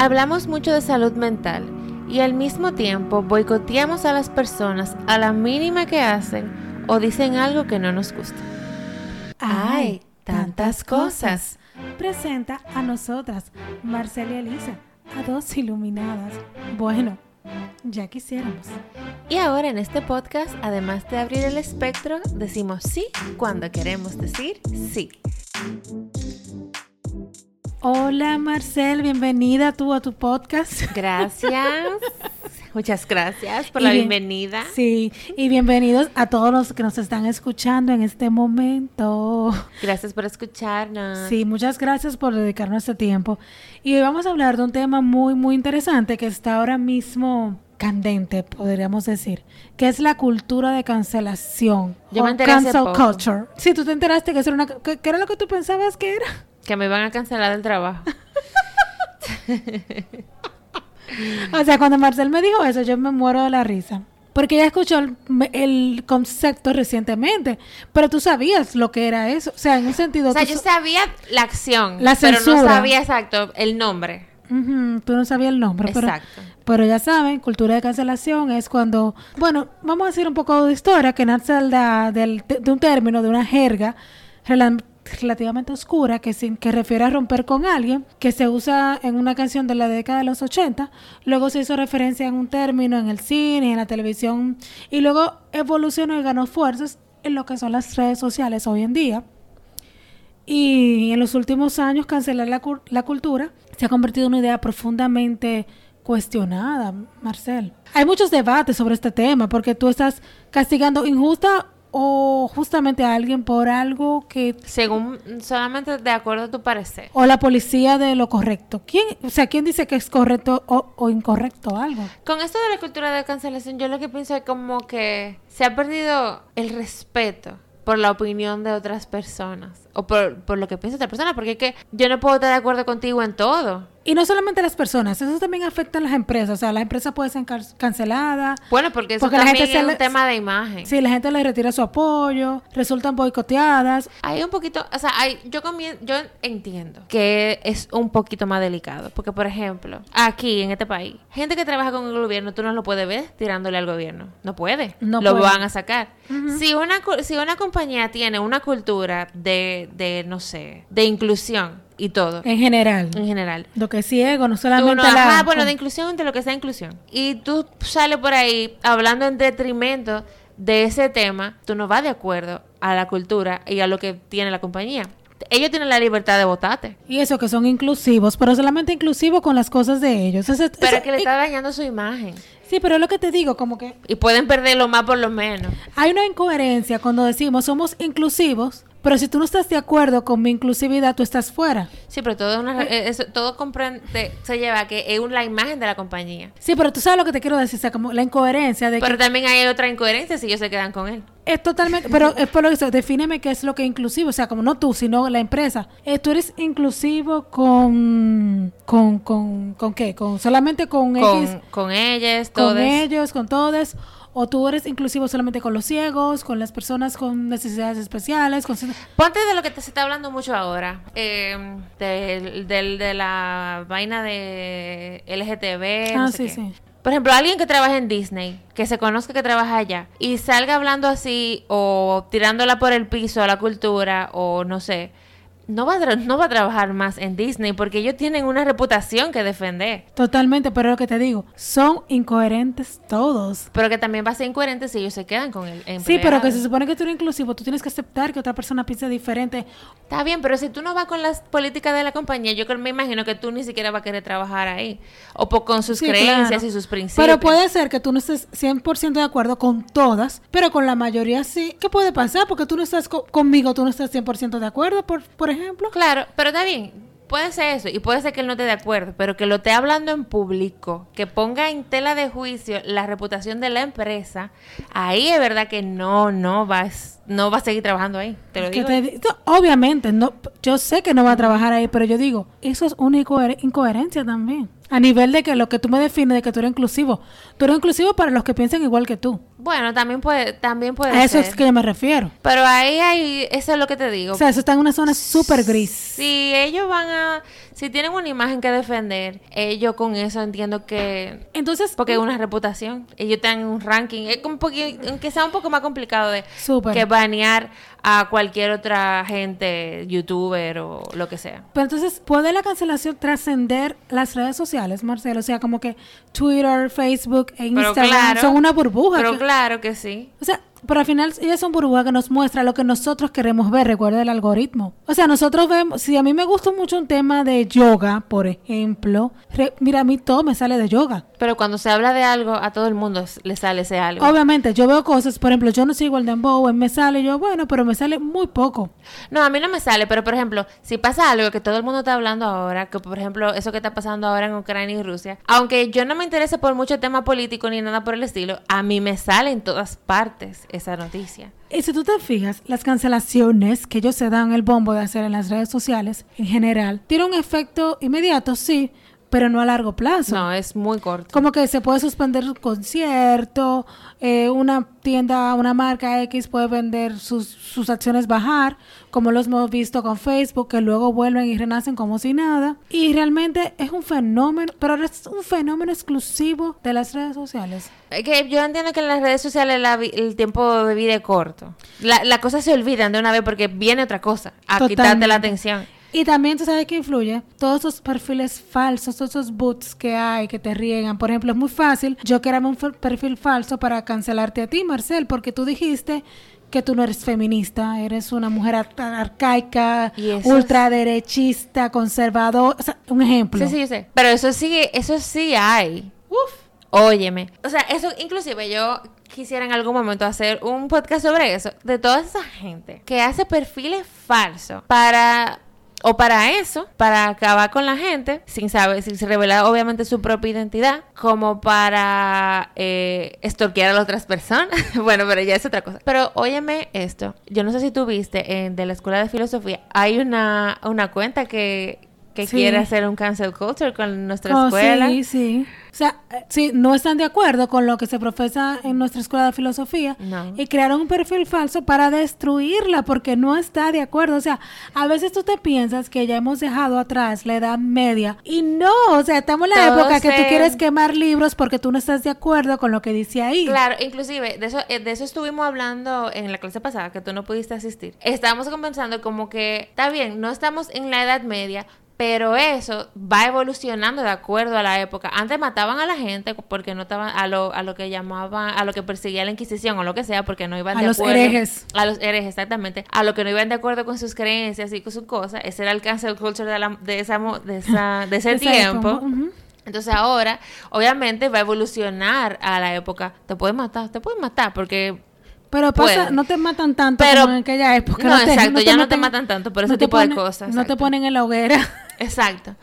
Hablamos mucho de salud mental y al mismo tiempo boicoteamos a las personas a la mínima que hacen o dicen algo que no nos gusta. ¡Ay! Tantas cosas. Presenta a nosotras, Marcela y Elisa, a dos iluminadas. Bueno, ya quisiéramos. Y ahora en este podcast, además de abrir el espectro, decimos sí cuando queremos decir sí. Hola Marcel, bienvenida tú a tu podcast. Gracias. Muchas gracias por la bienvenida. Sí, y bienvenidos a todos los que nos están escuchando en este momento. Gracias por escucharnos. Sí, muchas gracias por dedicarnos este tiempo. Y hoy vamos a hablar de un tema muy, muy interesante que está ahora mismo candente, podríamos decir, que es la cultura de cancelación. Yo me enteré cancel culture. Sí, tú te enteraste que, era una, que era lo que tú pensabas que era. Que me van a cancelar el trabajo. o sea, cuando Marcel me dijo eso, yo me muero de la risa. Porque ella escuchó el, concepto recientemente, pero tú sabías lo que era eso. O sea, en un sentido... O sea, yo sabía la acción, la pero no sabía exacto el nombre. tú no sabías el nombre. Exacto. Pero, ya saben, cultura de cancelación es cuando... Bueno, vamos a decir un poco de historia que nace de, de un término, de una jerga relativamente oscura que, que refiere a romper con alguien, que se usa en una canción de la década de los 80, luego se hizo referencia en un término en el cine, en la televisión, y luego evolucionó y ganó fuerzas en lo que son las redes sociales hoy en día. Y en los últimos años cancelar la, la cultura se ha convertido en una idea profundamente cuestionada, Marcel. Hay muchos debates sobre este tema porque tú estás castigando injusta o justamente a alguien por algo que según solamente de acuerdo a tu parecer. o la policía de lo correcto. Quién o sea quién dice que es correcto o, incorrecto algo con esto de la cultura de cancelación yo lo que pienso es como que se ha perdido el respeto por la opinión de otras personas o por, por lo que piensa otra persona porque es que yo no puedo estar de acuerdo contigo en todo y no solamente las personas, eso también afecta a las empresas. O sea, las empresas pueden ser canceladas. Bueno, porque eso también es un tema de imagen. Sí, la gente le retira su apoyo, resultan boicoteadas. Hay un poquito, o sea, hay, yo, yo entiendo que es un poquito más delicado. Porque, por ejemplo, aquí en este país, gente que trabaja con el gobierno, tú no lo puedes ver tirándole al gobierno. No puede. No lo van a sacar. si, una, si una compañía tiene una cultura de, de, no sé, de inclusión, y todo. En general. En general. Lo que es ciego, no solamente la... Bueno, de inclusión de lo que sea inclusión. Y tú sales por ahí hablando en detrimento de ese tema, tú no vas de acuerdo a la cultura y a lo que tiene la compañía. Ellos tienen la libertad de votarte. Y eso, que son inclusivos, pero solamente inclusivos con las cosas de ellos. pero que le está dañando su imagen. Sí, pero es lo que te digo, como que... Y pueden perder lo más por lo menos. Hay una incoherencia cuando decimos somos inclusivos, pero si tú no estás de acuerdo con mi inclusividad, tú estás fuera. Sí, pero todo, una, eh, todo comprende, se lleva a que es la imagen de la compañía. Sí, pero tú sabes lo que te quiero decir, o sea, como la incoherencia de Pero también hay otra incoherencia si ellos se quedan con él. Es totalmente, pero es por lo que dice, defíneme qué es lo que es inclusivo, o sea, como no tú, sino la empresa. Eh, tú eres inclusivo con, con, con, con qué, con solamente con, con con ellos, todos. Con ellos, con todos o tú eres inclusivo solamente con los ciegos, con las personas con necesidades especiales. Con... Ponte de lo que te se está hablando mucho ahora, eh, de la vaina de LGTB. Ah, sí, sí. Por ejemplo, alguien que trabaja en Disney, que se conozca que trabaja allá, y salga hablando así o tirándola por el piso a la cultura o no sé no va, a no va a trabajar más en Disney porque ellos tienen una reputación que defender. Totalmente, pero lo que te digo, son incoherentes todos. Pero que también va a ser incoherente si ellos se quedan con el Sí, pero que se supone que tú eres inclusivo, tú tienes que aceptar que otra persona piense diferente. Está bien, pero si tú no vas con las políticas de la compañía, yo me imagino que tú ni siquiera vas a querer trabajar ahí. O con sus creencias y sus principios. Pero puede ser que tú no estés 100% de acuerdo con todas, pero con la mayoría sí. ¿Qué puede pasar? Porque tú no estás conmigo, tú no estás 100% de acuerdo, por, por ejemplo ejemplo. Claro, pero está bien. Puede ser eso, y puede ser que él no esté de acuerdo, pero que lo esté hablando en público, que ponga en tela de juicio la reputación de la empresa, ahí es verdad que no, no vas, no va a seguir trabajando ahí. Te lo digo. obviamente, no, yo sé que no va a trabajar ahí, pero yo digo, eso es una incoherencia también. A nivel de que lo que tú me defines de que tú eres inclusivo, tú eres inclusivo para los que piensan igual que tú. Bueno, también puede, también puede A eso es que yo me refiero. Pero ahí, ahí, eso es lo que te digo. O sea, eso está en una zona súper gris. Si ellos van a, si tienen una imagen que defender, ellos con eso entiendo que... Entonces... Porque es una reputación. Ellos tienen un ranking. Es un poquito, aunque sea un poco más complicado de... Que banear a cualquier otra gente, youtuber o lo que sea. Pero entonces, ¿puede la cancelación trascender las redes sociales, Marcelo? O sea, como que Twitter, Facebook e Instagram son una burbuja. Pero claro que sí. O sea, pero al final ellas son burbujas que nos muestra lo que nosotros queremos ver, recuerda el algoritmo. O sea, nosotros vemos, si a mí me gusta mucho un tema de yoga, por ejemplo, mira, a mí todo me sale de yoga. Pero cuando se habla de algo, a todo el mundo le sale ese algo. Obviamente, yo veo cosas, por ejemplo, yo no sigo el dembow, me sale, yo, bueno, pero me sale muy poco. No, a mí no me sale, pero por ejemplo, si pasa algo que todo el mundo está hablando ahora, que por ejemplo, eso que está pasando ahora en Ucrania y Rusia, aunque yo no me interese por mucho tema político ni nada por el estilo, a mí me sale en todas partes esa noticia. Y si tú te fijas, las cancelaciones que ellos se dan el bombo de hacer en las redes sociales, en general, tienen un efecto inmediato, sí, pero no a largo plazo. No, es muy corto. Como que se puede suspender un concierto, eh, una tienda, una marca X puede vender sus, sus acciones bajar, como los hemos visto con Facebook, que luego vuelven y renacen como si nada. Y realmente es un fenómeno, pero es un fenómeno exclusivo de las redes sociales. Que yo entiendo que en las redes sociales el tiempo de vida es corto. La, la cosa se olvidan de una vez porque viene otra cosa a quitarte la atención. Y también tú sabes que influye todos esos perfiles falsos, todos esos boots que hay que te riegan. Por ejemplo, es muy fácil yo crearme un perfil falso para cancelarte a ti, Marcel, porque tú dijiste que tú no eres feminista, eres una mujer arcaica, ultraderechista, conservador, o sea, un ejemplo. Sí, sí, sí. Pero eso sí, eso sí hay. Uf. Óyeme. O sea, eso inclusive yo quisiera en algún momento hacer un podcast sobre eso, de toda esa gente que hace perfiles falsos para o para eso, para acabar con la gente, sin saber, sin revelar obviamente su propia identidad, como para eh, estorquear a las otras personas. bueno, pero ya es otra cosa. Pero óyeme esto, yo no sé si tú viste en, de la Escuela de Filosofía, hay una, una cuenta que, que quiere hacer un cancel culture con nuestra oh, escuela. Sí, sí. O sea, si no están de acuerdo con lo que se profesa en nuestra escuela de filosofía y crearon un perfil falso para destruirla porque no está de acuerdo. O sea, a veces tú te piensas que ya hemos dejado atrás la edad media y no, o sea, estamos en la época que tú quieres quemar libros porque tú no estás de acuerdo con lo que dice ahí. Claro, inclusive de eso, eh, de eso estuvimos hablando en la clase pasada que tú no pudiste asistir. Estábamos conversando como que está bien, no estamos en la edad media, pero eso va evolucionando de acuerdo a la época. Antes mataban a la gente porque no estaban a lo, a lo que llamaban, a lo que perseguía la Inquisición o lo que sea, porque no iban de acuerdo. A los herejes. A los herejes, exactamente. A lo que no iban de acuerdo con sus creencias y con sus cosas. Ese era el cancel culture de, la, de, esa, de, esa, de ese tiempo. Entonces ahora, obviamente, va a evolucionar a la época. Te pueden matar, te pueden matar porque pero pasa, no te matan tanto como en aquella época. No, exacto, ya no te matan tanto por ese tipo de cosas. No te ponen en la hoguera. Exacto.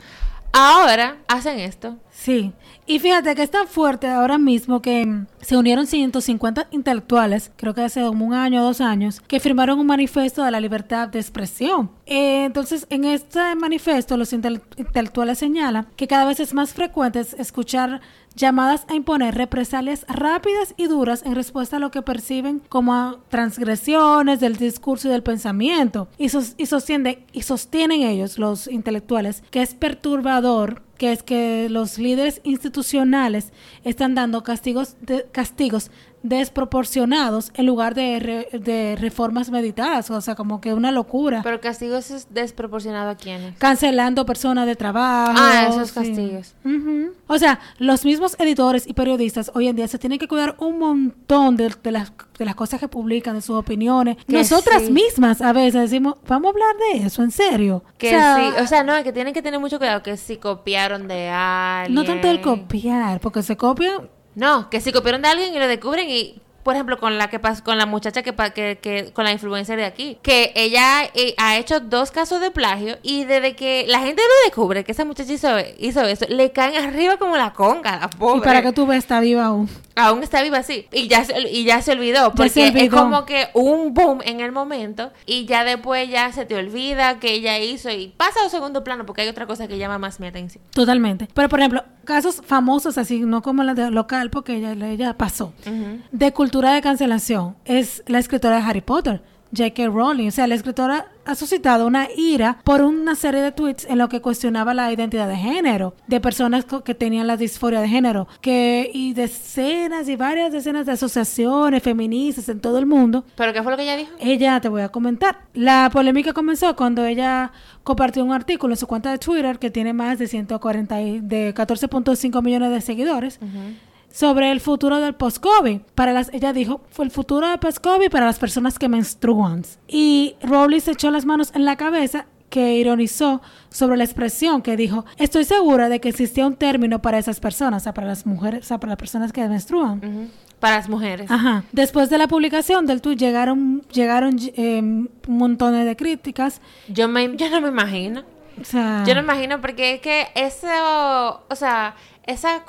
Ahora hacen esto. Sí. Y fíjate que es tan fuerte ahora mismo que se unieron 150 intelectuales, creo que hace un año o dos años, que firmaron un manifiesto de la libertad de expresión. Eh, entonces, en este manifiesto, los intelectuales señalan que cada vez es más frecuente escuchar llamadas a imponer represalias rápidas y duras en respuesta a lo que perciben como transgresiones del discurso y del pensamiento. Y, sostienen, sostienen ellos, los intelectuales, que es perturbador que es que los líderes institucionales están dando castigos, de, castigos desproporcionados en lugar de, de, reformas meditadas, o sea, como que una locura. Pero castigos es desproporcionado a quiénes? Cancelando personas de trabajo. Ah, esos castigos. O sea, los mismos editores y periodistas hoy en día se tienen que cuidar un montón de, de las, de las cosas que publican, de sus opiniones. Nosotras mismas a veces decimos, vamos a hablar de eso, en serio. Que sí, o sea, no, que tienen que tener mucho cuidado, que si copiaron de alguien. No tanto el copiar, porque se copia no, que si copiaron de alguien y lo descubren y por ejemplo, con la que pasó, con la muchacha que, que, que, con la influencer de aquí, que ella eh, ha hecho dos casos de plagio y desde que la gente lo descubre que esa muchacha hizo, hizo eso, le caen arriba como la conga, la pobre. Y para que tú veas, está viva aún. Aún está viva, sí. Y ya, y ya se olvidó, porque es como que un boom en el momento y ya después ya se te olvida que ella hizo y pasa a segundo plano porque hay otra cosa que llama más mi atención. Totalmente. Pero, por ejemplo, casos famosos así, no como la de local, porque ella, ella pasó, de cultura de cancelación, es la escritora de Harry Potter. J.K. Rowling. O sea, la escritora ha suscitado una ira por una serie de tweets en lo que cuestionaba la identidad de género de personas que tenían la disforia de género que y decenas y varias decenas de asociaciones feministas en todo el mundo. ¿Pero qué fue lo que ella dijo? Ella te voy a comentar. La polémica comenzó cuando ella compartió un artículo en su cuenta de Twitter que tiene más de 140 de 14.5 millones de seguidores sobre el futuro del post-COVID. Para las, ella dijo, fue el futuro del post-COVID para las personas que menstruan. Y Rowley se echó las manos en la cabeza que ironizó sobre la expresión que dijo, estoy segura de que existía un término para esas personas, o sea, para las mujeres, o sea, para las personas que menstruan. Para las mujeres. Ajá. Después de la publicación del tweet llegaron, llegaron eh, montón de críticas. Yo, me, yo no me imagino. O sea, yo no me imagino porque es que eso, o sea, esa,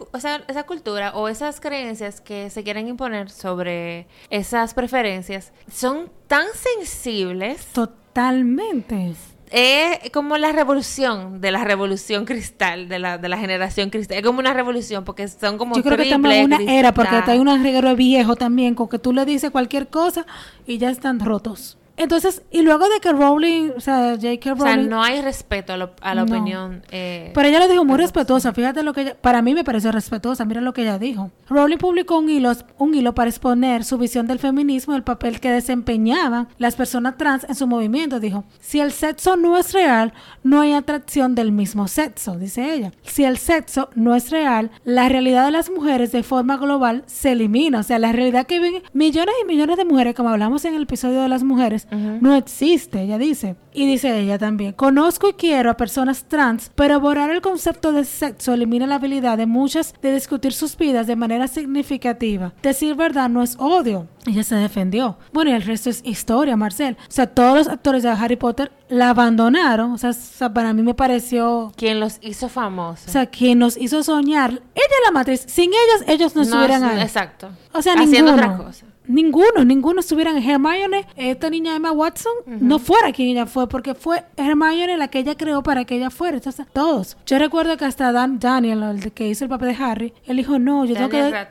esa cultura o esas creencias que se quieren imponer sobre esas preferencias son tan sensibles. Totalmente. Es como la revolución de la revolución cristal, de la, de la generación cristal. Es como una revolución porque son como Yo creo que estamos en una era porque hay un reguero viejo también con que tú le dices cualquier cosa y ya están rotos. Entonces, y luego de que Rowling, o sea, J.K. Rowling... O sea, no hay respeto a, la opinión. Eh, Pero ella lo dijo muy respetuosa. Fíjate lo que ella... Para mí me pareció respetuosa. Mira lo que ella dijo. Rowling publicó un hilo, un hilo para exponer su visión del feminismo, el papel que desempeñaban las personas trans en su movimiento. Dijo, si el sexo no es real, no hay atracción del mismo sexo, dice ella. Si el sexo no es real, la realidad de las mujeres de forma global se elimina. O sea, la realidad que viven millones y millones de mujeres, como hablamos en el episodio de las mujeres, no existe, ella dice. Y dice ella también, conozco y quiero a personas trans, pero borrar el concepto de sexo elimina la habilidad de muchas de discutir sus vidas de manera significativa. Decir verdad no es odio. Ella se defendió. Bueno, y el resto es historia, Marcel. O sea, todos los actores de Harry Potter la abandonaron. O sea, para mí me pareció... Quien los hizo famosos. O sea, quien nos hizo soñar. Ella es la matriz. Sin ellas, ellos no, estuvieran ahí. Exacto. O sea, Haciendo otra cosa ninguno, ninguno estuvieran en Hermione, esta niña Emma Watson, no fuera quien ella fue, porque fue Hermione la que ella creó para que ella fuera. Entonces, todos. Yo recuerdo que hasta Dan, Daniel, el que hizo el papel de Harry, él dijo, no, yo tengo que...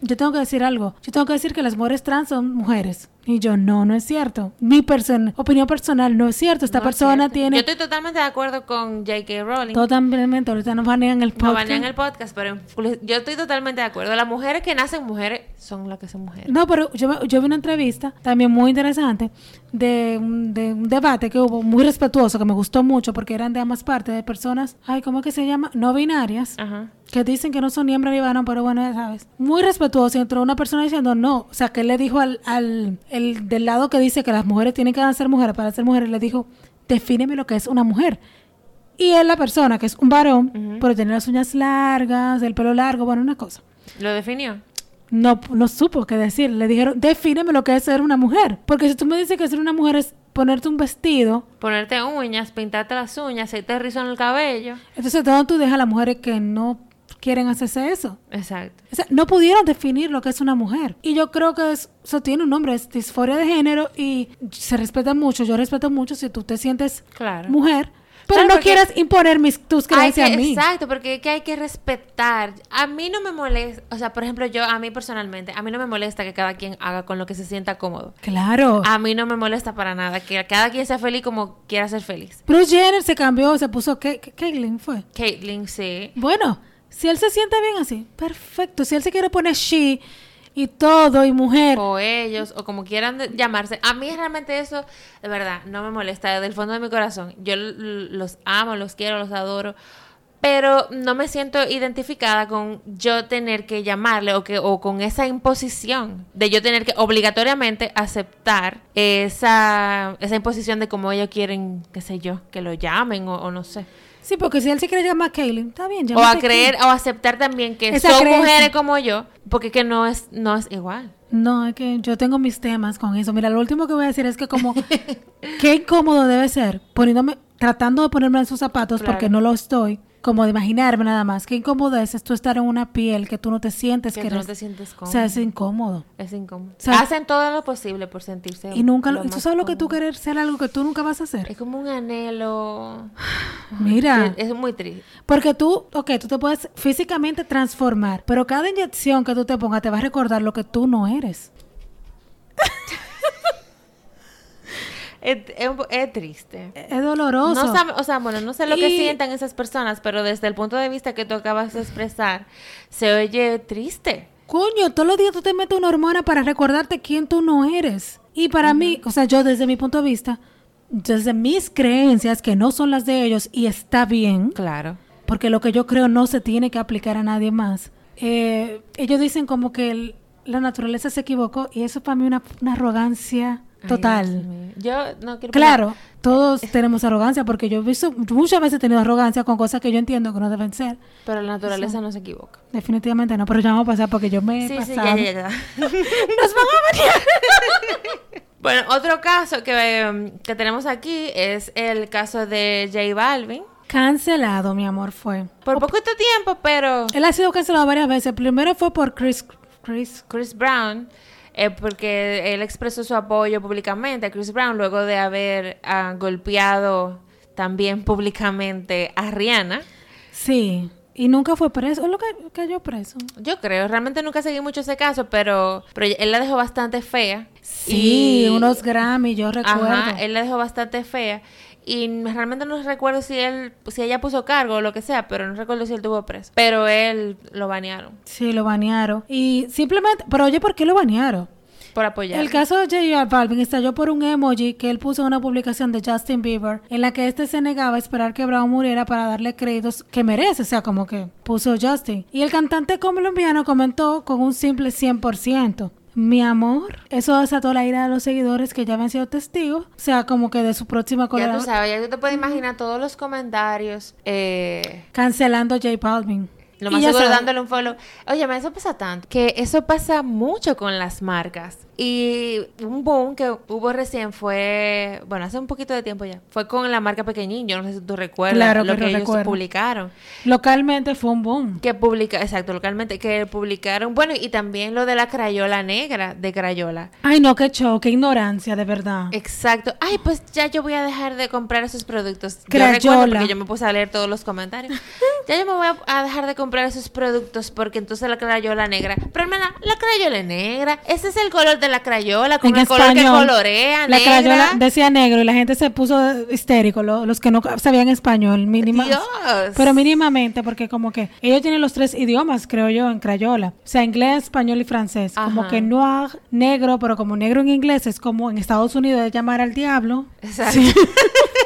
yo tengo que decir algo. Yo tengo que decir que las mujeres trans son mujeres. Y yo, no, no es cierto. Mi persona, opinión personal no es cierto. Esta persona tiene... Yo estoy totalmente de acuerdo con J.K. Rowling. Totalmente. Ahorita nos banean el podcast. Nos banean el podcast, pero yo estoy totalmente de acuerdo. Las mujeres que nacen mujeres son las que son mujeres. No, pero yo, yo vi una entrevista también muy interesante de, de un debate que hubo muy respetuoso, que me gustó mucho porque eran de ambas partes, de personas, ay, ¿cómo que se llama? No binarias. Ajá que dicen que no son ni hembra ni varón, pero bueno, ya sabes. Muy respetuoso. Y entró una persona diciendo no. O sea, que él le dijo al, al el del lado que dice que las mujeres tienen que ser mujeres para ser mujeres, le dijo, defíneme lo que es una mujer. Y él, la persona, que es un varón, por tener las uñas largas, el pelo largo, bueno, una cosa. ¿Lo definió? No, no supo qué decir. Le dijeron, defíneme lo que es ser una mujer. Porque si tú me dices que ser una mujer es ponerte un vestido. Ponerte uñas, pintarte las uñas, hacerte rizo en el cabello. Entonces, ¿dónde tú dejas a las mujeres que no quieren hacerse eso. Exacto. O sea, no pudieron definir lo que es una mujer. Y yo creo que eso tiene un nombre, es disforia de género y se respeta mucho. Yo respeto mucho si tú te sientes mujer. Pero no quieras imponer mis, tus creencias a mí. Exacto, porque es que hay que respetar. A mí no me molesta, o sea, por ejemplo, yo, a mí personalmente, a mí no me molesta que cada quien haga con lo que se sienta cómodo. Claro. A mí no me molesta para nada, que cada quien sea feliz como quiera ser feliz. Bruce Jenner se cambió, se puso, Caitlyn fue. Caitlyn, sí. Bueno, si él se siente bien así, perfecto. Si él se quiere poner she y todo y mujer. O ellos, o como quieran llamarse. A mí realmente eso, de verdad, no me molesta desde el fondo de mi corazón. Yo los amo, los quiero, los adoro. Pero no me siento identificada con yo tener que llamarle o, que, o con esa imposición de yo tener que obligatoriamente aceptar esa, esa imposición de cómo ellos quieren, qué sé yo, que lo llamen o no sé. Sí, porque si él se quiere llamar Kaylin, está bien, O a creer, o aceptar también que son mujeres como yo, porque que no es, no es igual. No, es que yo tengo mis temas con eso. Mira, lo último que voy a decir es que como, qué incómodo debe ser, poniéndome, tratando de ponerme en sus zapatos porque no lo estoy, como de imaginarme nada más. Qué incómodo es, tú estar en una piel que tú no te sientes que, que no te sientes cómodo. O sea, es incómodo. Es incómodo. Hacen todo lo posible por sentirse Y nunca, lo, tú sabes lo que tú quieres ser algo que tú nunca vas a hacer. Es como un anhelo. Mira. Es, es muy triste. Porque tú, ok, tú te puedes físicamente transformar, pero cada inyección que tú te pongas te va a recordar lo que tú no eres. Es, triste. Es doloroso. o sea, bueno, no sé lo que sientan esas personas, pero desde el punto de vista que tú acabas de expresar, se oye triste. Coño, todos los días tú te metes una hormona para recordarte quién tú no eres. Y para mí, o sea, yo desde mi punto de vista, desde mis creencias, que no son las de ellos, y está bien. Claro. Porque lo que yo creo no se tiene que aplicar a nadie más. Eh, ellos dicen como que la naturaleza se equivocó y eso para mí es una arrogancia Total. yo no quiero Claro, todos tenemos arrogancia porque yo he visto muchas veces he tenido arrogancia con cosas que yo entiendo que no deben ser. Pero la naturaleza no se equivoca. Definitivamente no, pero ya vamos a pasar porque yo me he sí, pasado. Sí, ya, ya, ya. Nos van a venir. bueno, otro caso que, em, que tenemos aquí es el caso de J Balvin. Cancelado, mi amor, fue. Por poquito tiempo, pero... Él ha sido cancelado varias veces. Primero fue por Chris... Chris, Chris Brown eh, porque él expresó su apoyo públicamente a Chris Brown luego de haber ah, golpeado también públicamente a Rihanna. Sí. Y nunca fue preso. ¿Es lo que cayó preso? Yo creo. Realmente nunca seguí mucho ese caso, pero, pero él la dejó bastante fea. Sí, unos Grammy, yo recuerdo. Ajá, él la dejó bastante fea. Y realmente no recuerdo si él, si ella puso cargo o lo que sea, pero no recuerdo si él tuvo preso. Pero él lo banearon. Sí, lo banearon. Y simplemente, pero oye, ¿por qué lo banearon? Por apoyar. El caso de J.R. Balvin estalló por un emoji que él puso en una publicación de Justin Bieber en la que este se negaba a esperar que Brown muriera para darle créditos que merece, o sea, como que puso Justin. Y el cantante colombiano comentó con un simple 100%. Mi amor, eso desató la ira de los seguidores que ya habían sido testigos, o sea, como que de su próxima colaboración. Ya tú sabes, ya tú te puedes imaginar todos los comentarios. Eh... Cancelando a J Balvin. Lo más seguro dándole un follow. Oye, eso pasa tanto. Que eso pasa mucho con las marcas. Y un boom que hubo recién fue, bueno, hace un poquito de tiempo ya, fue con la marca Pequeñín, yo no sé si tú recuerdas lo que, ellos publicaron. Localmente fue un boom. Que publica, exacto, localmente, que publicaron, bueno, y también lo de la crayola negra de Crayola. Ay, no, qué show, qué ignorancia, de verdad. Exacto. Ay, pues ya yo voy a dejar de comprar esos productos. Crayola. Yo recuerdo porque yo me puse a leer todos los comentarios. ya yo me voy a, dejar de comprar esos productos porque entonces la Crayola negra, pero hermana, la Crayola negra, ese es el color de la crayola con el color que colorea, La crayola decía negro y la gente se puso histérico, los que no sabían español, mínima, pero mínimamente, porque como que ellos tienen los tres idiomas, creo yo, en crayola, o sea, inglés, español y francés, como que noir, negro, pero como negro en inglés es como en Estados Unidos de llamar al diablo. Exacto.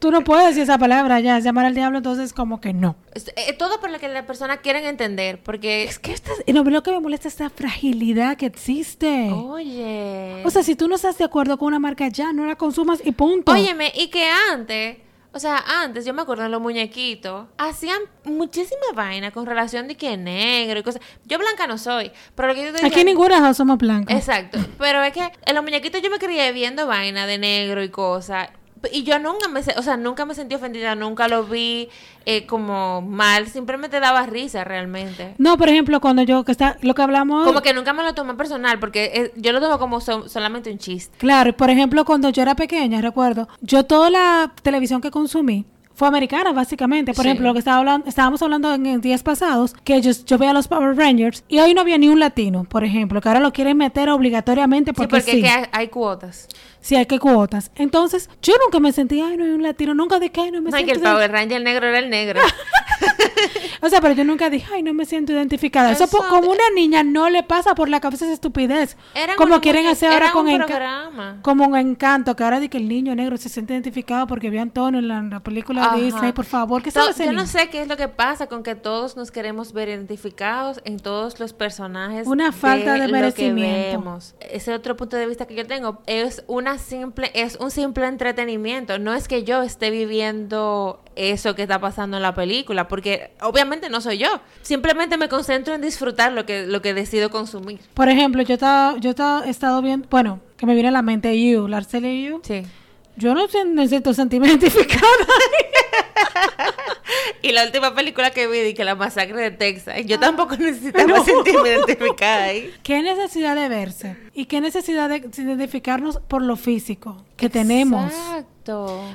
Tú no puedes decir esa palabra ya, llamar al diablo, entonces como que no. Eh, todo por lo que la persona quieren entender, porque... Es que esta, no, lo que me molesta es esta fragilidad que existe. Oye. O sea, si tú no estás de acuerdo con una marca ya, no la consumas y punto. Óyeme, y que antes... O sea, antes, yo me acuerdo de los muñequitos, hacían muchísima vaina con relación de que negro y cosas. Yo blanca no soy, pero lo que yo te Aquí ninguna somos blancas. Exacto, pero es que en los muñequitos yo me crié viendo vaina de negro y cosas. Y yo nunca me, o sea, nunca me sentí ofendida, nunca lo vi eh, como mal, simplemente daba risa realmente. No, por ejemplo, cuando yo, que está, lo que hablamos... Como que nunca me lo tomé personal, porque eh, yo lo tomo como solamente un chiste. Claro, por ejemplo, cuando yo era pequeña, recuerdo, yo toda la televisión que consumí, fue americana, básicamente. Por ejemplo, lo que estaba hablando, estábamos hablando en días pasados, que yo, yo veía a los Power Rangers y hoy no había ni un latino, por ejemplo, que ahora lo quieren meter obligatoriamente porque sí. Porque hay, cuotas. Sí, hay que cuotas. Entonces, yo nunca me sentí, ay, no hay un latino, nunca de que, ay, no me no, que el Power Ranger negro era el negro. o sea, pero yo nunca dije, ay, no me siento identificada. Eso, como una niña no le pasa por la cabeza esa estupidez. como quieren hacer ahora con encanto. Como un encanto, que ahora de que el niño negro se siente identificado porque vio a Antonio en la, película de Disney, por favor, ¿qué so, Yo no sé qué es lo que pasa con que todos nos queremos ver identificados en todos los personajes. Una falta de, merecimiento. Ese otro punto de vista que yo tengo es una simple, es un simple entretenimiento. No es que yo esté viviendo eso que está pasando en la película, porque obviamente no soy yo. Simplemente me concentro en disfrutar lo que, lo que decido consumir. Por ejemplo, yo estaba, yo estaba, he estado viendo, bueno, que me viene a la mente You, la You. Sí. Yo no necesito sentirme identificada. y la última película que vi, que la masacre de Texas, yo ah. tampoco necesitaba sentirme identificada ahí. ¿Qué necesidad de verse? ¿Y qué necesidad de identificarnos por lo físico que tenemos?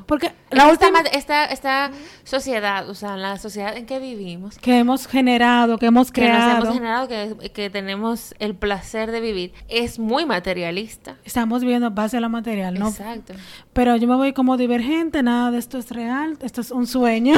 Porque la última... esta, esta, sociedad, o sea, la sociedad en que vivimos. Que hemos generado, que hemos creado. Que hemos generado, que, que, tenemos el placer de vivir, es muy materialista. Estamos viviendo base a lo material, ¿no? Exacto. Pero yo me voy como divergente, nada de esto es real, esto es un sueño.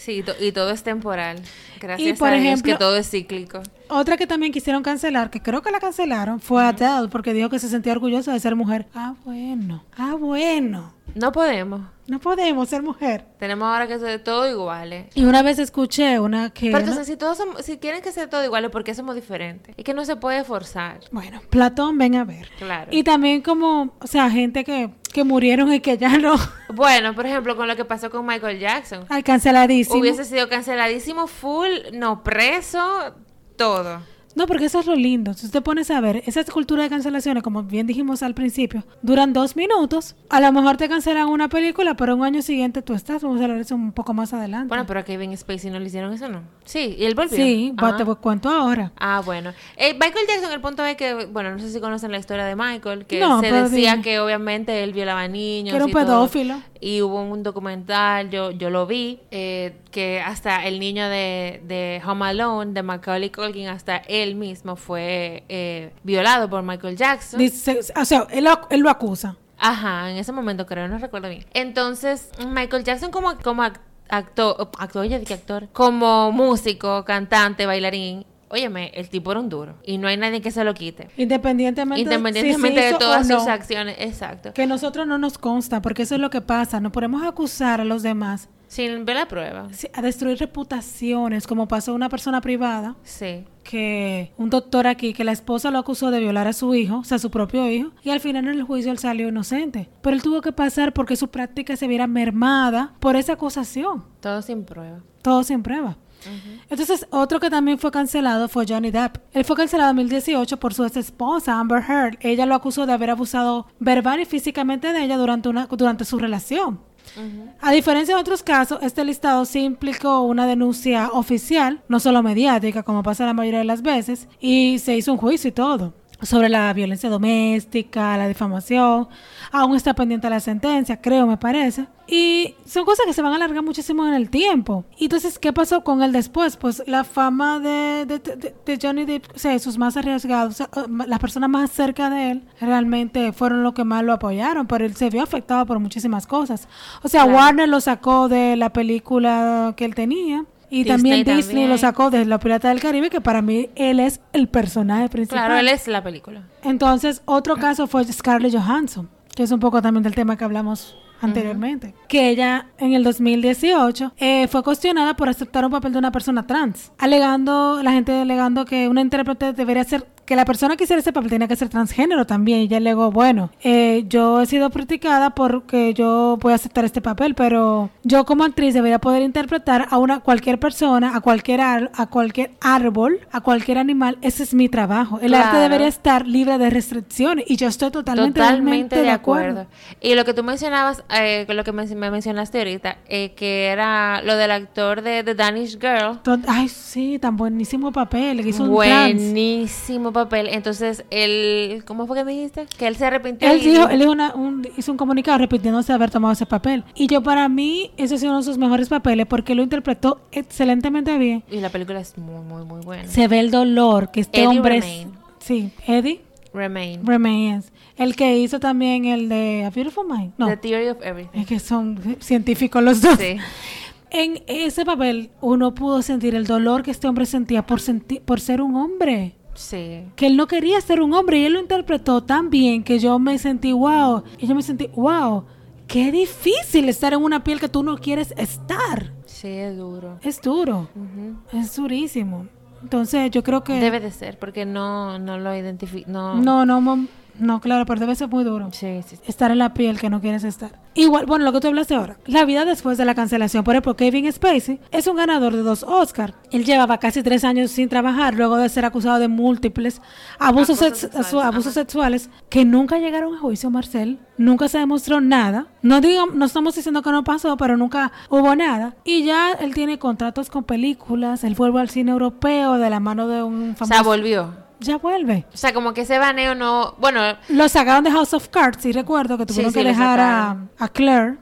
Sí, y todo es temporal. Gracias por a Dios que todo es cíclico. Otra que también quisieron cancelar, que creo que la cancelaron, fue Adele, porque dijo que se sentía orgullosa de ser mujer. Ah, bueno. Ah, bueno. No podemos. No podemos ser mujer. Tenemos ahora que ser todo iguales. Y una vez escuché una que... Pero entonces, si, todos si quieren que sea todo iguales, ¿por qué somos diferentes? Y que no se puede forzar. Bueno, Platón, ven a ver. Claro. Y también como, o sea, gente que, que murieron y que ya no... Bueno, por ejemplo, con lo que pasó con Michael Jackson. Ay, canceladísimo. Hubiese sido canceladísimo, full, no preso, todo. No, porque eso es lo lindo. Si usted pone a ver, esa cultura de cancelaciones, como bien dijimos al principio, duran dos minutos. A lo mejor te cancelan una película, pero un año siguiente tú estás. Vamos a hablar eso un poco más adelante. Bueno, pero a Kevin Spacey no le hicieron eso, ¿no? Sí, y él volvió. Sí, te cuento ahora. Ah, bueno. Eh, Michael Jackson, el punto es que, bueno, no sé si conocen la historia de Michael, que se decía que obviamente él violaba niños. Que era un pedófilo y hubo un documental, yo, yo lo vi, eh, que hasta el niño de, de Home Alone, de Macaulay Culkin, hasta él mismo fue eh, violado por Michael Jackson. o sea, él, él, lo acusa. Ajá, en ese momento creo, no recuerdo bien. Entonces, Michael Jackson como, como actor, actor, oye, ¿qué actor? Como músico, cantante, bailarín, Óyeme, el tipo era un duro. Y no hay nadie que se lo quite. Independientemente, Independientemente de todas sus acciones. Exacto. Que nosotros no nos consta, porque eso es lo que pasa. No podemos acusar a los demás. Sin ver la prueba. a destruir reputaciones, como pasó una persona privada. Sí. Que un doctor aquí, que la esposa lo acusó de violar a su hijo, o sea, su propio hijo, y al final en el juicio él salió inocente. Pero él tuvo que pasar porque su práctica se viera mermada por esa acusación. Todo sin prueba. Todo sin prueba. Entonces, otro que también fue cancelado fue Johnny Depp. Él fue cancelado en 2018 por su ex esposa, Amber Heard. Ella lo acusó de haber abusado verbal y físicamente de ella durante, una, durante su relación. A diferencia de otros casos, este listado sí implicó una denuncia oficial, no solo mediática, como pasa la mayoría de las veces, y se hizo un juicio y todo sobre la violencia doméstica, la difamación. Aún está pendiente la sentencia, creo, me parece. Y son cosas que se van a alargar muchísimo en el tiempo. Y entonces, ¿qué pasó con él después? Pues la fama de, de, Johnny Depp, o sea, sus más arriesgados, las personas más cerca de él, realmente fueron los que más lo apoyaron, pero él se vio afectado por muchísimas cosas. O sea, Warner lo sacó de la película que él tenía. Y también Disney lo sacó de La Pirata del Caribe, que para mí él es el personaje principal. Claro, él es la película. Entonces, otro caso fue Scarlett Johansson, que es un poco también del tema que hablamos anteriormente, que ella en el 2018 eh, fue cuestionada por aceptar un papel de una persona trans, alegando, la gente alegando que una intérprete debería ser que la persona que hiciera ese papel tenía que ser transgénero también. Y ella le digo, bueno, eh, yo he sido criticada porque yo voy a aceptar este papel, pero yo como actriz debería poder interpretar a una cualquier persona, a cualquier a cualquier árbol, a cualquier animal. Ese es mi trabajo. El arte debería estar libre de restricciones y yo estoy totalmente, totalmente de, acuerdo. Y lo que tú mencionabas, eh, lo que me, mencionaste ahorita, eh, que era lo del actor de The Danish Girl. Ay, sí, tan buenísimo papel. Hizo buenísimo papel papel. Entonces, él, ¿cómo fue que me dijiste? Que él se arrepintió. Él, dijo, él hizo, un comunicado arrepintiéndose de haber tomado ese papel. Y yo, para mí, ese es uno de sus mejores papeles porque lo interpretó excelentemente bien. Y la película es muy, muy, muy buena. Se ve el dolor que este hombre. Es, sí, Eddie. Remain. Remain, El que hizo también el de A Beautiful Mind. No. The Theory of Everything. Es que son científicos los dos. Sí. En ese papel uno pudo sentir el dolor que este hombre sentía por, por ser un hombre. Que él no quería ser un hombre y él lo interpretó tan bien que yo me sentí wow. Y yo me sentí wow. Qué difícil estar en una piel que tú no quieres estar. Sí, es duro. Es duro. Es durísimo. Entonces yo creo que... Debe de ser, porque no, no lo identifico. No, no, no, No, claro, pero debe ser muy duro. Sí, sí, Estar en la piel que no quieres estar. Igual, bueno, lo que tú hablaste ahora. La vida después de la cancelación. Por ejemplo, Kevin Spacey es un ganador de dos Oscars. Él llevaba casi tres años sin trabajar luego de ser acusado de múltiples abusos, abusos, sexuales, que nunca llegaron a juicio, Marcel. Nunca se demostró nada. No, digamos, no estamos diciendo que no pasó, pero nunca hubo nada. Y ya él tiene contratos con películas. Él vuelve al cine europeo de la mano de un famoso. O sea, volvió ya vuelve. O sea, como que ese baneo no. Bueno. Lo sacaron de House of Cards, sí recuerdo que tuvieron que dejar a, Claire.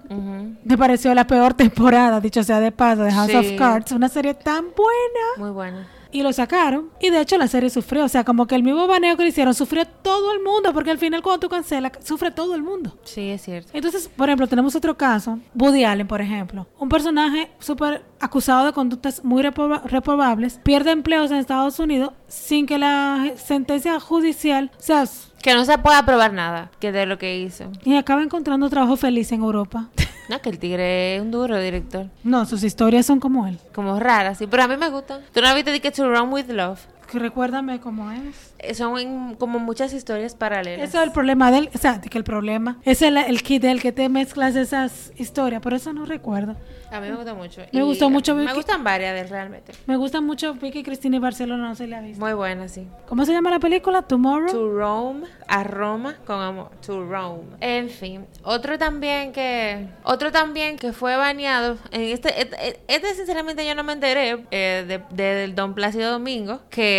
Me pareció la peor temporada, dicho sea de paso, de House of Cards. Una serie tan buena. Muy buena y lo sacaron. Y de hecho la serie sufrió, o sea, como que el mismo baneo que le hicieron sufrió todo el mundo, porque al final cuando tú cancelas, sufre todo el mundo. Sí, es cierto. Entonces, por ejemplo, tenemos otro caso, Woody Allen, por ejemplo, un personaje súper acusado de conductas muy reprobables, pierde empleos en Estados Unidos sin que la sentencia judicial sea... Que no se pueda probar nada que de lo que hizo. Y acaba encontrando trabajo feliz en Europa. No, que el tigre es un duro director. No, sus historias son como él. Como raras, sí, pero a mí me gustan. ¿Tú no viste que To Run With Love? Recuérdame cómo es. Eh, son como muchas historias paralelas. Eso es el problema de él, o sea, que el problema es el, el kit del que te mezclas esas historias, por eso no recuerdo. A mí me gusta mucho. Me gustó mucho Me gustan varias de realmente. Me gusta mucho Vicky Cristina y Barcelona, no se la ha visto. Muy buena, sí. ¿Cómo se llama la película? Tomorrow. To Rome, a Roma con amor. To Rome. En fin, otro también que otro también que fue baneado en este este, este sinceramente yo no me enteré eh, de, del Don Plácido Domingo que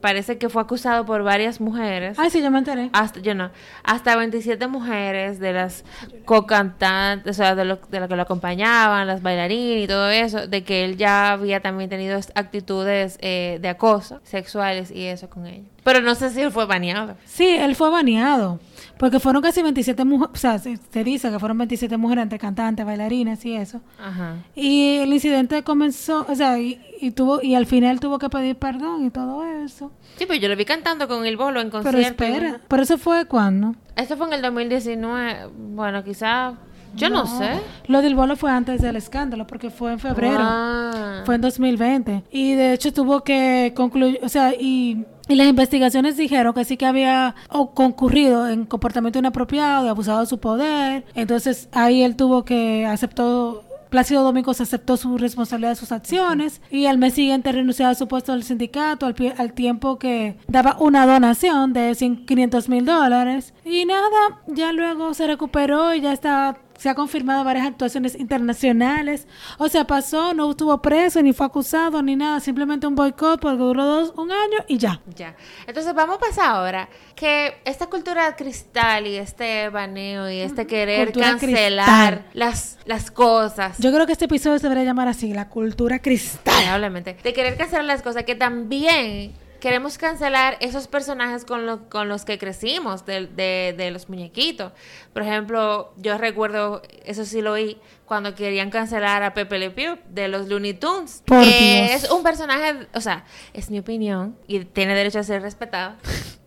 parece que fue acusado por varias mujeres. Ay, sí, yo me enteré. Hasta yo no, hasta 27 mujeres de las co-cantantes, o sea, de, lo, de las que lo acompañaban, bailarín y todo eso, de que él ya había también tenido actitudes eh, de acoso sexuales y eso con ella. Pero no sé si él fue baneado. Sí, él fue baneado. Porque fueron casi 27 mujeres, o sea, se, dice que fueron 27 mujeres entre cantantes, bailarines y eso. Ajá. Y el incidente comenzó, o sea, y, tuvo y al final tuvo que pedir perdón y todo eso. Sí, pues yo lo vi cantando con el bolo en concierto. Pero espera, ¿pero eso fue cuándo? Eso fue en el 2019, bueno, quizá yo no, sé. Lo del bolo fue antes del escándalo, porque fue en febrero. Ah. Fue en 2020. Y de hecho tuvo que concluir, o sea, y, y las investigaciones dijeron que sí que había concurrido en comportamiento inapropiado y abusado de su poder. Entonces ahí él tuvo que aceptó Plácido Domingos aceptó su responsabilidad de sus acciones y al mes siguiente renunció a su puesto del sindicato al, al tiempo que daba una donación de 500 mil dólares. Y nada, ya luego se recuperó y ya está se ha confirmado varias actuaciones internacionales. O sea, pasó, no estuvo preso, ni fue acusado, ni nada. Simplemente un boicot porque duró dos, un año y ya. Ya. Entonces vamos a pasar ahora que esta cultura cristal y este baneo y este querer cancelar las, las cosas. Yo creo que este episodio se debería llamar así, la cultura cristal. Probablemente. De querer cancelar las cosas que también queremos cancelar esos personajes con, con los que crecimos, de, de, los muñequitos. Por ejemplo, yo recuerdo, eso sí lo oí, cuando querían cancelar a Pepe Le Pew de los Looney Tunes. que es un personaje, o sea, es mi opinión y tiene derecho a ser respetado.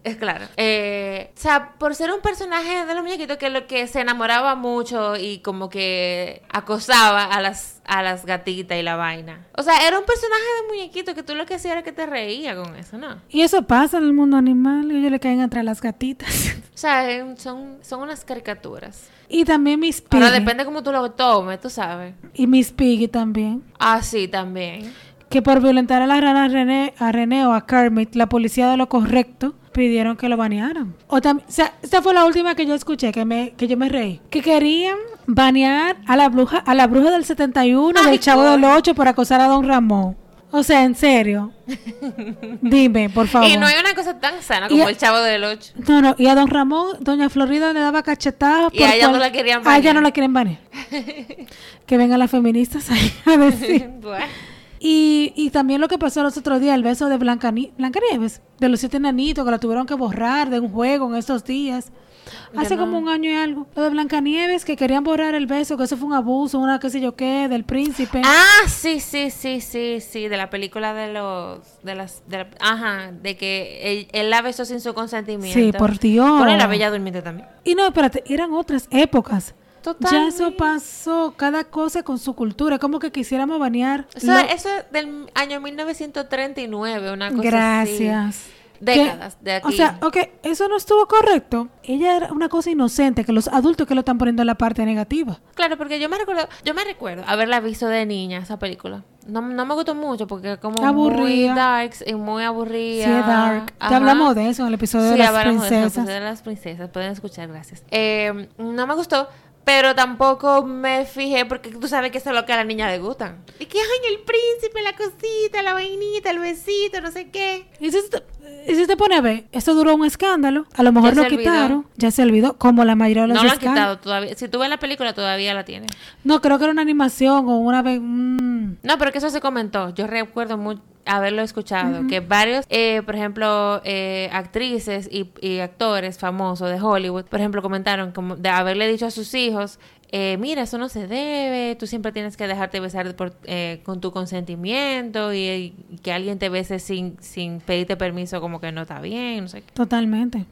Es claro. Eh, o sea, por ser un personaje de los muñequitos que lo que se enamoraba mucho y como que acosaba a las, a las gatitas y la vaina. O sea, era un personaje de muñequito que tú lo que hacías era que te reía con eso, ¿no? Y eso pasa en el mundo animal y ellos le caen entre las gatitas. O sea, son, son unas caricaturas. Y también Miss Piggy. Ahora depende cómo tú lo tomes, tú sabes. Y Miss Piggy también. Ah, sí, también. Que por violentar a la rana René, a René o a Kermit, la policía de lo correcto pidieron que lo banearan. O, también, o sea, esta fue la última que yo escuché, que, me, que yo me reí. Que querían banear a la bruja, a la bruja del 71 del Chavo del 8 por acosar a Don Ramón. O sea, en serio. Dime, por favor. Y no hay una cosa tan sana como el chavo del 8. No, no. Y a don Ramón, doña Florida le daba cachetadas. Y a ella no la querían banear. A ella no la quieren banear. que vengan las feministas ahí a decir. bueno. Y, y también lo que pasó los otros días, el beso de Blanca, Nieves, de los siete nanitos que la tuvieron que borrar de un juego en estos días. Hace como un año y algo. Lo de Blancanieves, que querían borrar el beso, que eso fue un abuso, una qué sé yo qué, del príncipe. Ah, sí, sí, sí, sí, sí, de la película de los, de las, de ajá, de que él, la besó sin su consentimiento. Sí, por Dios. Por la Bella Durmiente también. Y no, espérate, eran otras épocas. Ya eso pasó, cada cosa con su cultura, como que quisiéramos banear. O sea, eso es del año 1939, una cosa Gracias. décadas de aquí. O sea, ok, eso no estuvo correcto. Ella era una cosa inocente, que los adultos que lo están poniendo en la parte negativa. Claro, porque yo me recuerdo, yo me recuerdo haberla visto de niña, esa película. No, no me gustó mucho porque como muy dark y muy aburrida. Sí, dark. Ya hablamos de eso en el episodio de las princesas. De, eso, de las princesas, pueden escuchar, gracias. Eh, no me gustó, pero tampoco me fijé porque tú sabes que eso es lo que a la niña le gustan. Y que, ay, el príncipe, la cosita, la vainita, el besito, no sé qué. Y si te, y si te pone a ver, esto duró un escándalo. A lo mejor lo quitaron. Ya se olvidó, como la mayoría de los No lo han quitado todavía. Si tú ves la película, todavía la tiene. No, creo que era una animación o una vez... No, pero que eso se comentó. Yo recuerdo mucho haberlo escuchado, que varios, eh, por ejemplo, eh, actrices y, actores famosos de Hollywood, por ejemplo, comentaron como de haberle dicho a sus hijos, eh, mira, eso no se debe, tú siempre tienes que dejarte besar por, con tu consentimiento y, que alguien te bese sin, sin pedirte permiso como que no está bien, no sé qué. Totalmente.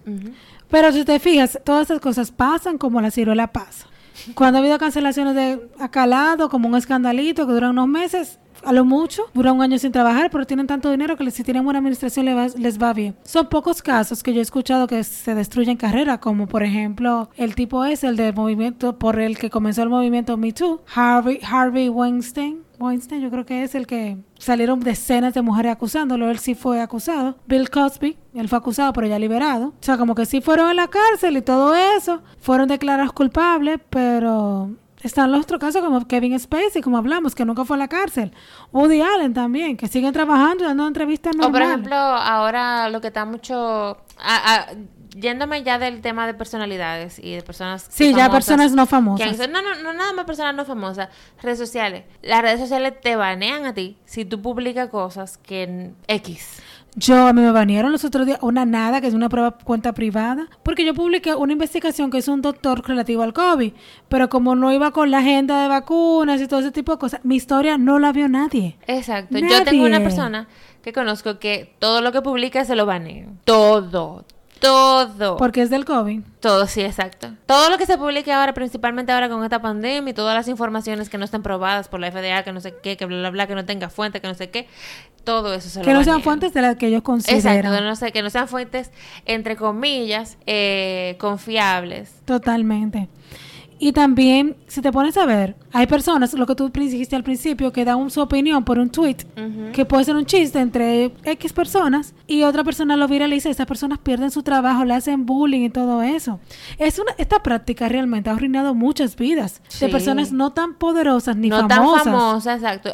Pero si te fijas, todas esas cosas pasan como la ciruela pasa. Cuando ha habido cancelaciones de acalado, como un escandalito que dura unos meses, a lo mucho, dura un año sin trabajar, pero tienen tanto dinero que si tienen buena administración les va, bien. Son pocos casos que yo he escuchado que se destruyen carrera, como por ejemplo el tipo es el del movimiento por el que comenzó el movimiento Me Too, Harvey, Harvey Weinstein. Weinstein, yo creo que es el que salieron decenas de mujeres acusándolo, él sí fue acusado. Bill Cosby, él fue acusado pero ya liberado. O sea, como que sí fueron a la cárcel y todo eso, fueron declarados culpables, pero están los otros casos como Kevin Spacey, como hablamos, que nunca fue a la cárcel. Woody Allen también, que siguen trabajando y dando entrevistas normales. O por ejemplo, ahora lo que está mucho... yéndome ya del tema de personalidades y de personas sí ya personas no famosas no, no no nada más personas no famosas redes sociales las redes sociales te banean a ti si tú publicas cosas que en X yo, a mí me banearon los otros días una nada, que es una prueba cuenta privada, porque yo publiqué una investigación que es un doctor relativo al COVID, pero como no iba con la agenda de vacunas y todo ese tipo de cosas, mi historia no la vio nadie. Exacto. Yo tengo una persona que conozco que todo lo que publica se lo banea. Todo, todo. Porque es del COVID. Todo, sí, exacto. Todo lo que se publique ahora, principalmente ahora con esta pandemia y todas las informaciones que no estén probadas por la FDA, que no sé qué, que bla, bla, bla, que no tenga fuente, que no sé qué, todo eso se que no sean fuentes de las que ellos consideran. Exacto, no sé, que no sean fuentes, entre comillas, eh, confiables. Totalmente. Y también, si te pones a ver, hay personas, lo que tú dijiste al principio, que dan su opinión por un tweet, que puede ser un chiste entre X personas, y otra persona lo viraliza y esas personas pierden su trabajo, le hacen bullying y todo eso. Es una, esta práctica realmente ha arruinado muchas vidas de personas no tan poderosas ni famosas. No tan famosas, exacto.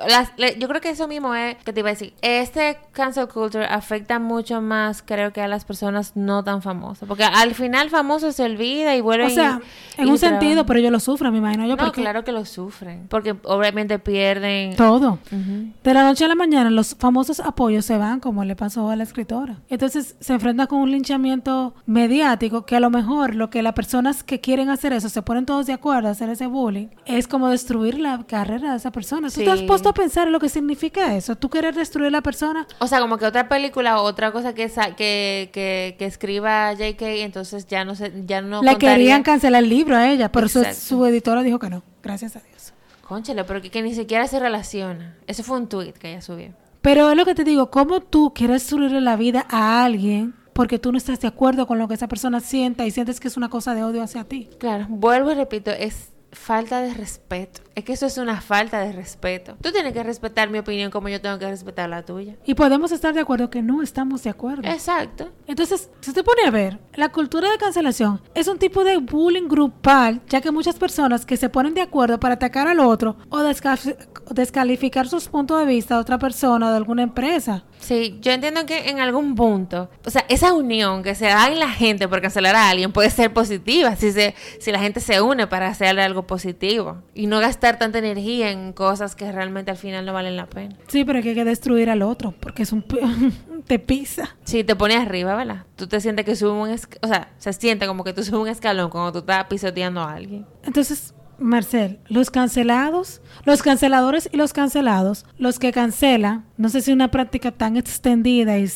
yo creo que eso mismo es que te iba a decir. Este cancel culture afecta mucho más, creo que a las personas no tan famosas. Porque al final famoso se olvida y vuelve O sea, en un sentido, pero ellos lo sufren, me imagino yo. No, claro que lo sufren. Porque obviamente pierden... Todo. De la noche a la mañana los famosos apoyos se van, como le pasó a la escritora. Entonces se enfrenta con un linchamiento mediático que a lo mejor lo que las personas que quieren hacer eso se ponen todos de acuerdo a hacer ese bullying es como destruir la carrera de esa persona. ¿Tú te has puesto a pensar en lo que significa eso? ¿Tú quieres destruir la persona? O sea, como que otra película o otra cosa que, que, que, que escriba J.K. entonces ya no se, ya no Le querían cancelar el libro a ella, pero su, su, editora dijo que no. Gracias a Dios. Conchale, pero que, ni siquiera se relaciona. Eso fue un tweet que ella subió. Pero es lo que te digo, ¿cómo tú quieres destruirle la vida a alguien porque tú no estás de acuerdo con lo que esa persona sienta y sientes que es una cosa de odio hacia ti? Claro, vuelvo y repito, es falta de respeto. Es que eso es una falta de respeto. Tú tienes que respetar mi opinión como yo tengo que respetar la tuya. Y podemos estar de acuerdo que no estamos de acuerdo. Exacto. Entonces, si te pone a ver, la cultura de cancelación es un tipo de bullying grupal, ya que muchas personas que se ponen de acuerdo para atacar al otro o descalificar sus puntos de vista a otra persona o de alguna empresa. Sí, yo entiendo que en algún punto, o sea, esa unión que se da en la gente por cancelar a alguien puede ser positiva si, se, si la gente se une para hacerle algo positivo y no gastar tanta energía en cosas que realmente al final no valen la pena. Sí, pero hay que destruir al otro porque es un te pisa. Sí, te pone arriba, ¿verdad? Tú te sientes que sube un, o sea, se siente como que tú subes un escalón cuando tú estás pisoteando a alguien. Entonces, Marcel, los cancelados, los canceladores y los cancelados, los que cancelan, no sé si una práctica tan extendida y,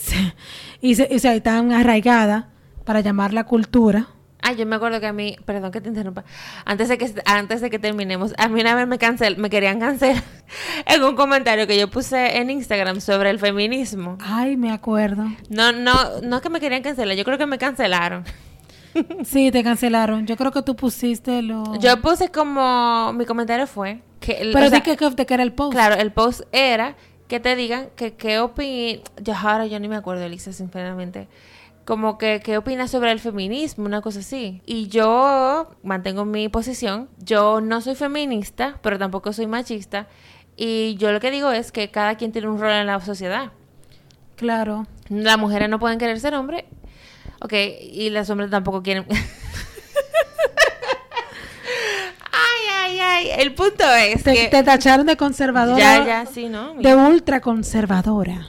y, y, y tan arraigada para llamar la cultura, Ah, yo me acuerdo que a mí, perdón que te interrumpa, antes de que antes de que terminemos, a mí una vez me cancel, me querían cancelar en un comentario que yo puse en Instagram sobre el feminismo. Ay, me acuerdo. No, no, no es que me querían cancelar, yo creo que me cancelaron. Sí, te cancelaron. Yo creo que tú pusiste lo. Yo puse como mi comentario fue que Pero di que, que era el post. Claro, el post era que te digan que qué opinas. Yo ahora yo ni me acuerdo, Elisa, sinceramente como que qué opinas sobre el feminismo, una cosa así. Y yo mantengo mi posición. Yo no soy feminista, pero tampoco soy machista. Y yo lo que digo es que cada quien tiene un rol en la sociedad. Claro. Las mujeres no pueden querer ser hombres. Ok, y los hombres tampoco quieren. ay, ay, ay. El punto es te, que. Te tacharon de conservadora. Ya, ya, sí, ¿no? De ultraconservadora.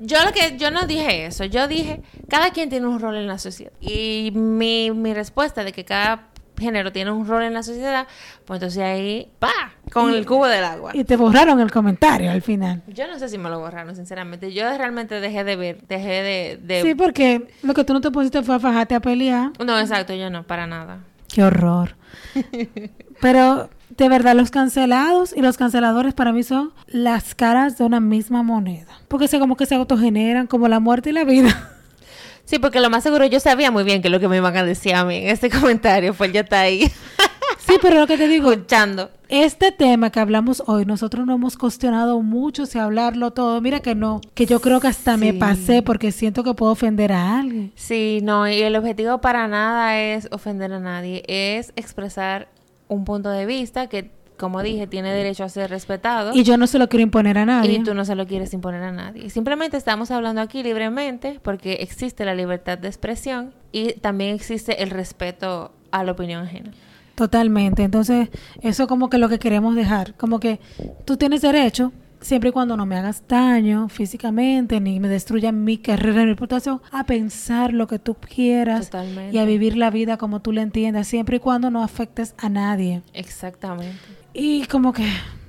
Yo lo que yo no dije eso, yo dije, cada quien tiene un rol en la sociedad. Y mi, mi respuesta de que cada género tiene un rol en la sociedad, pues entonces ahí, pa, con el cubo del agua. Y te borraron el comentario al final. Yo no sé si me lo borraron, sinceramente. Yo realmente dejé de ver, dejé de... de... Sí, porque lo que tú no te pusiste fue a fajarte a pelear. No, exacto, yo no, para nada. Qué horror. Pero de verdad, los cancelados y los canceladores para mí son las caras de una misma moneda. Porque se como que se autogeneran como la muerte y la vida. Sí, porque lo más seguro yo sabía muy bien que lo que me iban a decir a mí en este comentario fue ya está ahí. Sí, pero lo que te digo, escuchando. Este tema que hablamos hoy, nosotros no hemos cuestionado mucho si hablarlo todo. Mira que no, que yo creo que hasta me pasé porque siento que puedo ofender a alguien. Sí, no, y el objetivo para nada es ofender a nadie, es expresar un punto de vista que, como dije, tiene derecho a ser respetado. Y yo no se lo quiero imponer a nadie. Y tú no se lo quieres imponer a nadie. Simplemente estamos hablando aquí libremente porque existe la libertad de expresión y también existe el respeto a la opinión ajena. Totalmente. Entonces, eso como que lo que queremos dejar, como que tú tienes derecho siempre y cuando no me hagas daño físicamente ni me destruya mi carrera y mi reputación, a pensar lo que tú quieras y a vivir la vida como tú la entiendas, siempre y cuando no afectes a nadie. Exactamente. Y como que,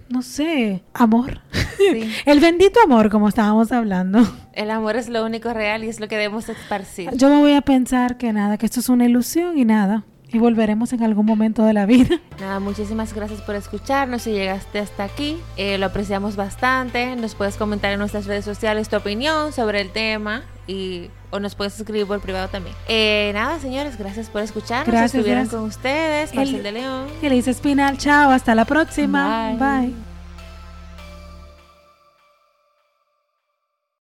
no sé, amor. El bendito amor, como estábamos hablando. El amor es lo único real y es lo que debemos esparcir. Yo me voy a pensar que nada, que esto es una ilusión y nada y volveremos en algún momento de la vida. Nada, muchísimas gracias por escucharnos. Si llegaste hasta aquí, eh, lo apreciamos bastante. Nos puedes comentar en nuestras redes sociales tu opinión sobre el tema y o nos puedes escribir por privado también. Eh, nada, señores, gracias por escucharnos. Gracias, Estuvieron con ustedes, Marcel de León. Elisa Espinal, chao, hasta la próxima. Bye.